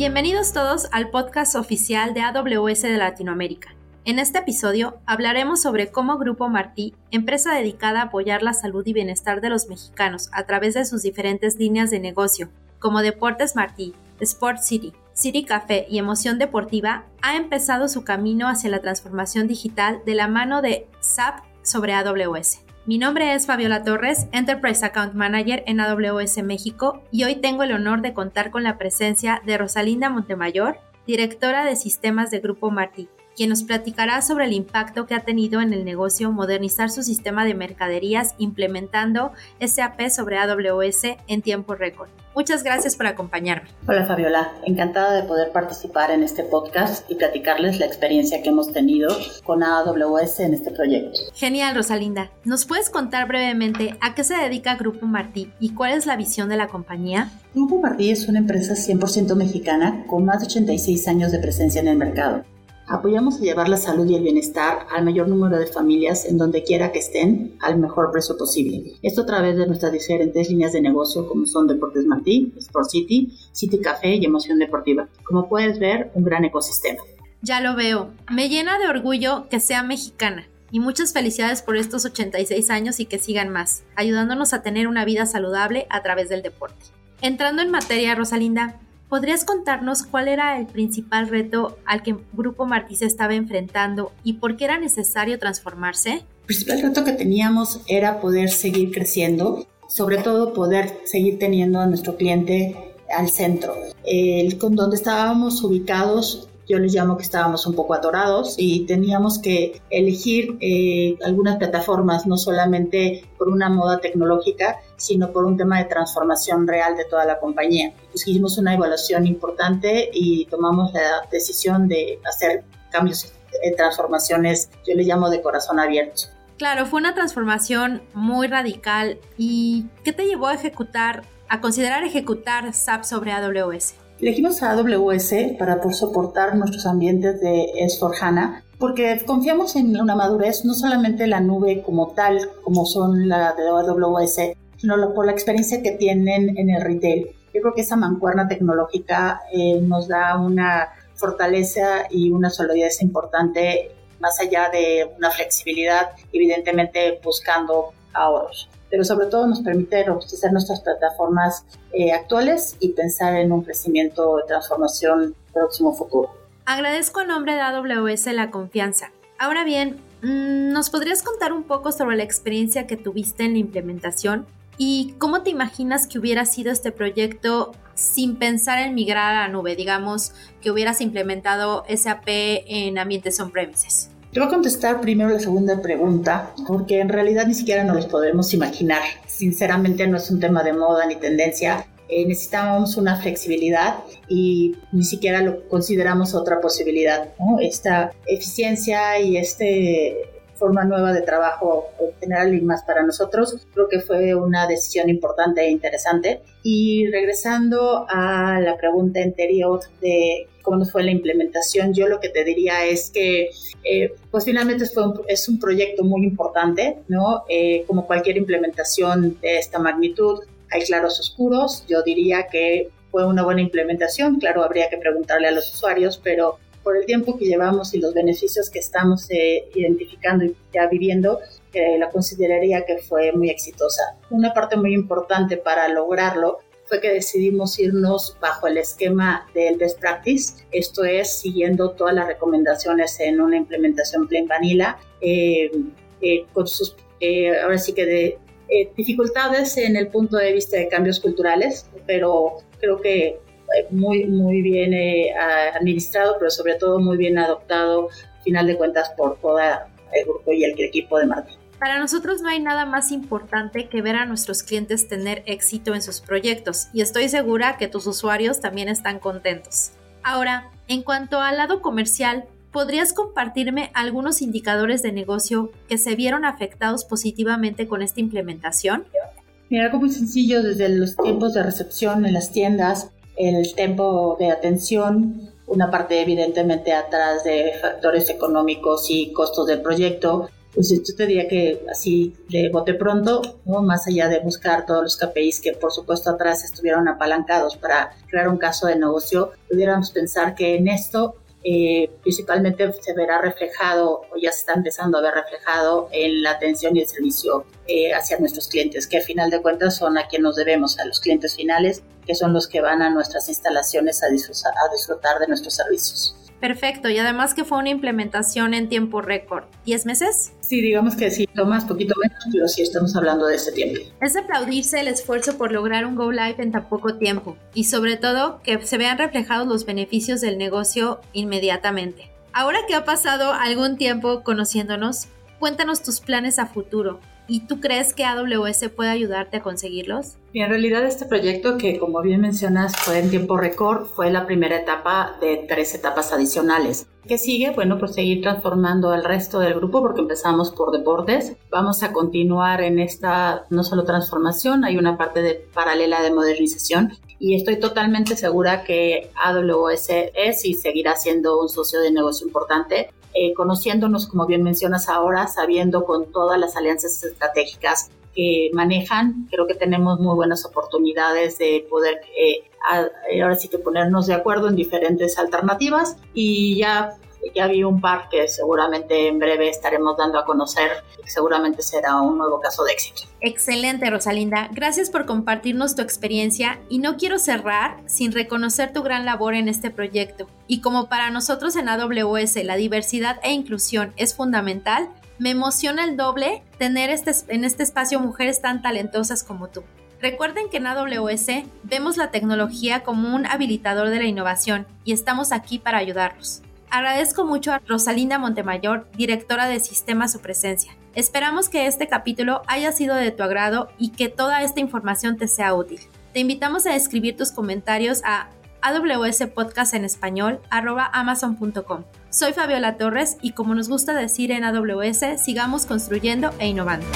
Bienvenidos todos al podcast oficial de AWS de Latinoamérica. En este episodio hablaremos sobre cómo Grupo Martí, empresa dedicada a apoyar la salud y bienestar de los mexicanos a través de sus diferentes líneas de negocio, como Deportes Martí, Sport City, City Café y Emoción Deportiva, ha empezado su camino hacia la transformación digital de la mano de SAP sobre AWS. Mi nombre es Fabiola Torres, Enterprise Account Manager en AWS México y hoy tengo el honor de contar con la presencia de Rosalinda Montemayor, directora de sistemas de Grupo Martí, quien nos platicará sobre el impacto que ha tenido en el negocio modernizar su sistema de mercaderías implementando SAP sobre AWS en tiempo récord. Muchas gracias por acompañarme. Hola Fabiola, encantada de poder participar en este podcast y platicarles la experiencia que hemos tenido con AWS en este proyecto. Genial, Rosalinda. ¿Nos puedes contar brevemente a qué se dedica Grupo Martí y cuál es la visión de la compañía? Grupo Martí es una empresa 100% mexicana con más de 86 años de presencia en el mercado. Apoyamos a llevar la salud y el bienestar al mayor número de familias en donde quiera que estén al mejor precio posible. Esto a través de nuestras diferentes líneas de negocio como son Deportes Martí, Sport City, City Café y Emoción Deportiva. Como puedes ver, un gran ecosistema. Ya lo veo. Me llena de orgullo que sea mexicana. Y muchas felicidades por estos 86 años y que sigan más, ayudándonos a tener una vida saludable a través del deporte. Entrando en materia, Rosalinda, ¿Podrías contarnos cuál era el principal reto al que Grupo Martí se estaba enfrentando y por qué era necesario transformarse? El principal reto que teníamos era poder seguir creciendo, sobre todo poder seguir teniendo a nuestro cliente al centro. El, con donde estábamos ubicados yo les llamo que estábamos un poco atorados y teníamos que elegir eh, algunas plataformas, no solamente por una moda tecnológica, sino por un tema de transformación real de toda la compañía. Pues hicimos una evaluación importante y tomamos la decisión de hacer cambios, eh, transformaciones, yo le llamo de corazón abierto. Claro, fue una transformación muy radical. ¿Y qué te llevó a ejecutar, a considerar ejecutar SAP sobre AWS? Elegimos a AWS para poder soportar nuestros ambientes de S4HANA porque confiamos en una madurez, no solamente la nube como tal, como son la de AWS, sino por la experiencia que tienen en el retail. Yo creo que esa mancuerna tecnológica eh, nos da una fortaleza y una solidez importante, más allá de una flexibilidad, evidentemente buscando ahorros pero sobre todo nos permite robustecer nuestras plataformas eh, actuales y pensar en un crecimiento de transformación próximo futuro. Agradezco a nombre de AWS la confianza. Ahora bien, mm, ¿nos podrías contar un poco sobre la experiencia que tuviste en la implementación y cómo te imaginas que hubiera sido este proyecto sin pensar en migrar a la nube? Digamos que hubieras implementado SAP en ambientes on-premises. Te voy a contestar primero la segunda pregunta, porque en realidad ni siquiera nos los podemos imaginar. Sinceramente no es un tema de moda ni tendencia. Eh, necesitábamos una flexibilidad y ni siquiera lo consideramos otra posibilidad. Esta eficiencia y este forma nueva de trabajo general y más para nosotros, creo que fue una decisión importante e interesante. Y regresando a la pregunta anterior de cómo fue la implementación, yo lo que te diría es que, eh, pues finalmente fue es un proyecto muy importante, ¿no? Eh, como cualquier implementación de esta magnitud, hay claros oscuros, yo diría que fue una buena implementación, claro, habría que preguntarle a los usuarios, pero por el tiempo que llevamos y los beneficios que estamos eh, identificando y ya viviendo, eh, la consideraría que fue muy exitosa. Una parte muy importante para lograrlo fue que decidimos irnos bajo el esquema del best practice, esto es siguiendo todas las recomendaciones en una implementación plain vanilla, eh, con sus, ahora sí que de dificultades en el punto de vista de cambios culturales, pero creo que muy, muy bien eh, administrado, pero sobre todo muy bien adoptado, al final de cuentas, por todo el grupo y el equipo de Martín. Para nosotros no hay nada más importante que ver a nuestros clientes tener éxito en sus proyectos y estoy segura que tus usuarios también están contentos. Ahora, en cuanto al lado comercial, ¿podrías compartirme algunos indicadores de negocio que se vieron afectados positivamente con esta implementación? Mira, algo muy sencillo desde los tiempos de recepción en las tiendas, el tiempo de atención, una parte evidentemente atrás de factores económicos y costos del proyecto, pues yo te diría que así de bote pronto, ¿no? más allá de buscar todos los KPIs que por supuesto atrás estuvieron apalancados para crear un caso de negocio, pudiéramos pensar que en esto eh, principalmente se verá reflejado o ya se está empezando a ver reflejado en la atención y el servicio eh, hacia nuestros clientes, que al final de cuentas son a quien nos debemos, a los clientes finales, que son los que van a nuestras instalaciones a a disfrutar de nuestros servicios. Perfecto, y además que fue una implementación en tiempo récord. ¿10 meses? Sí, digamos que sí, más, poquito menos, pero sí estamos hablando de ese tiempo. Es de aplaudirse el esfuerzo por lograr un Go Live en tan poco tiempo y sobre todo que se vean reflejados los beneficios del negocio inmediatamente. Ahora que ha pasado algún tiempo conociéndonos, cuéntanos tus planes a futuro. ¿Y tú crees que AWS puede ayudarte a conseguirlos? Y en realidad este proyecto que como bien mencionas fue en tiempo récord, fue la primera etapa de tres etapas adicionales. ¿Qué sigue? Bueno, pues seguir transformando el resto del grupo porque empezamos por deportes. Vamos a continuar en esta no solo transformación, hay una parte de paralela de modernización y estoy totalmente segura que AWS es y seguirá siendo un socio de negocio importante eh, conociéndonos, como bien mencionas ahora, sabiendo con todas las alianzas estratégicas que manejan, creo que tenemos muy buenas oportunidades de poder eh, ahora sí que ponernos de acuerdo en diferentes alternativas. Y ya ya vi un par que seguramente en breve estaremos dando a conocer, seguramente será un nuevo caso de éxito. Excelente, Rosalinda. Gracias por compartirnos tu experiencia y no quiero cerrar sin reconocer tu gran labor en este proyecto. Y como para nosotros en AWS la diversidad e inclusión es fundamental, me emociona el doble tener este, en este espacio mujeres tan talentosas como tú. Recuerden que en AWS vemos la tecnología como un habilitador de la innovación y estamos aquí para ayudarlos. Agradezco mucho a Rosalinda Montemayor, directora de Sistema, su presencia. Esperamos que este capítulo haya sido de tu agrado y que toda esta información te sea útil. Te invitamos a escribir tus comentarios a AWS Podcast en español amazon.com. Soy Fabiola Torres y como nos gusta decir en AWS, sigamos construyendo e innovando.